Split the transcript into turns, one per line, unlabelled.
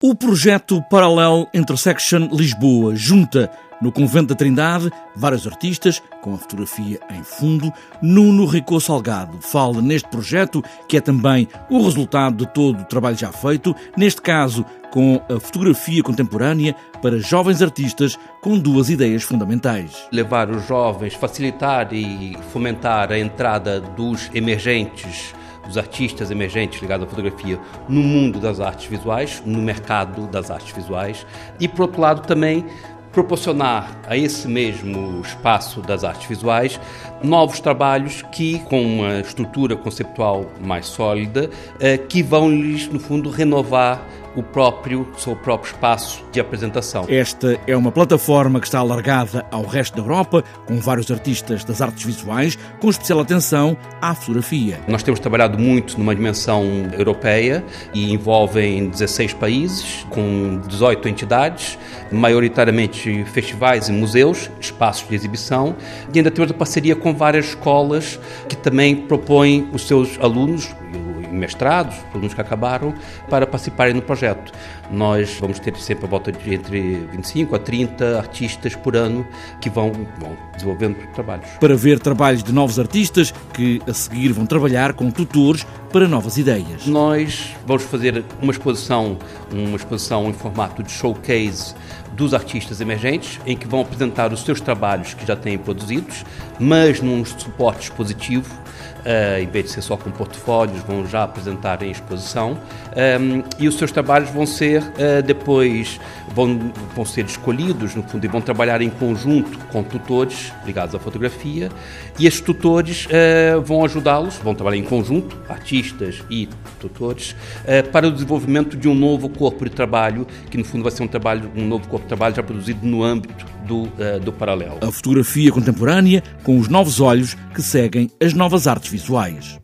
O projeto Parallel Intersection Lisboa junta no Convento da Trindade vários artistas com a fotografia em fundo. Nuno Ricou Salgado fala neste projeto que é também o resultado de todo o trabalho já feito, neste caso com a fotografia contemporânea para jovens artistas com duas ideias fundamentais.
Levar os jovens, facilitar e fomentar a entrada dos emergentes dos artistas emergentes ligados à fotografia no mundo das artes visuais, no mercado das artes visuais, e por outro lado também proporcionar a esse mesmo espaço das artes visuais novos trabalhos que, com uma estrutura conceptual mais sólida, eh, que vão lhes, no fundo, renovar o próprio, seu próprio espaço de apresentação.
Esta é uma plataforma que está alargada ao resto da Europa, com vários artistas das artes visuais, com especial atenção à fotografia.
Nós temos trabalhado muito numa dimensão europeia e envolvem 16 países, com 18 entidades, maioritariamente festivais e museus, espaços de exibição, e ainda temos a parceria com várias escolas que também propõem os seus alunos, mestrados, alunos que acabaram, para participarem no projeto. Nós vamos ter sempre a volta de entre 25 a 30 artistas por ano que vão, vão desenvolvendo trabalhos.
Para ver trabalhos de novos artistas que a seguir vão trabalhar com tutores para novas ideias.
Nós vamos fazer uma exposição, uma exposição em formato de showcase dos artistas emergentes, em que vão apresentar os seus trabalhos que já têm produzidos, mas num suporte expositivo uh, em vez de ser só com portfólios, vão já apresentar em exposição. Um, ehm, e os seus trabalhos vão ser uh, depois vão, vão ser escolhidos, no fundo, e vão trabalhar em conjunto com tutores ligados à fotografia. E esses tutores uh, vão ajudá-los, vão trabalhar em conjunto, artistas e tutores, para o desenvolvimento de um novo corpo de trabalho, que no fundo vai ser um trabalho, um novo corpo de trabalho já produzido no âmbito do, uh, do paralelo.
A fotografia contemporânea com os novos olhos que seguem as novas artes visuais.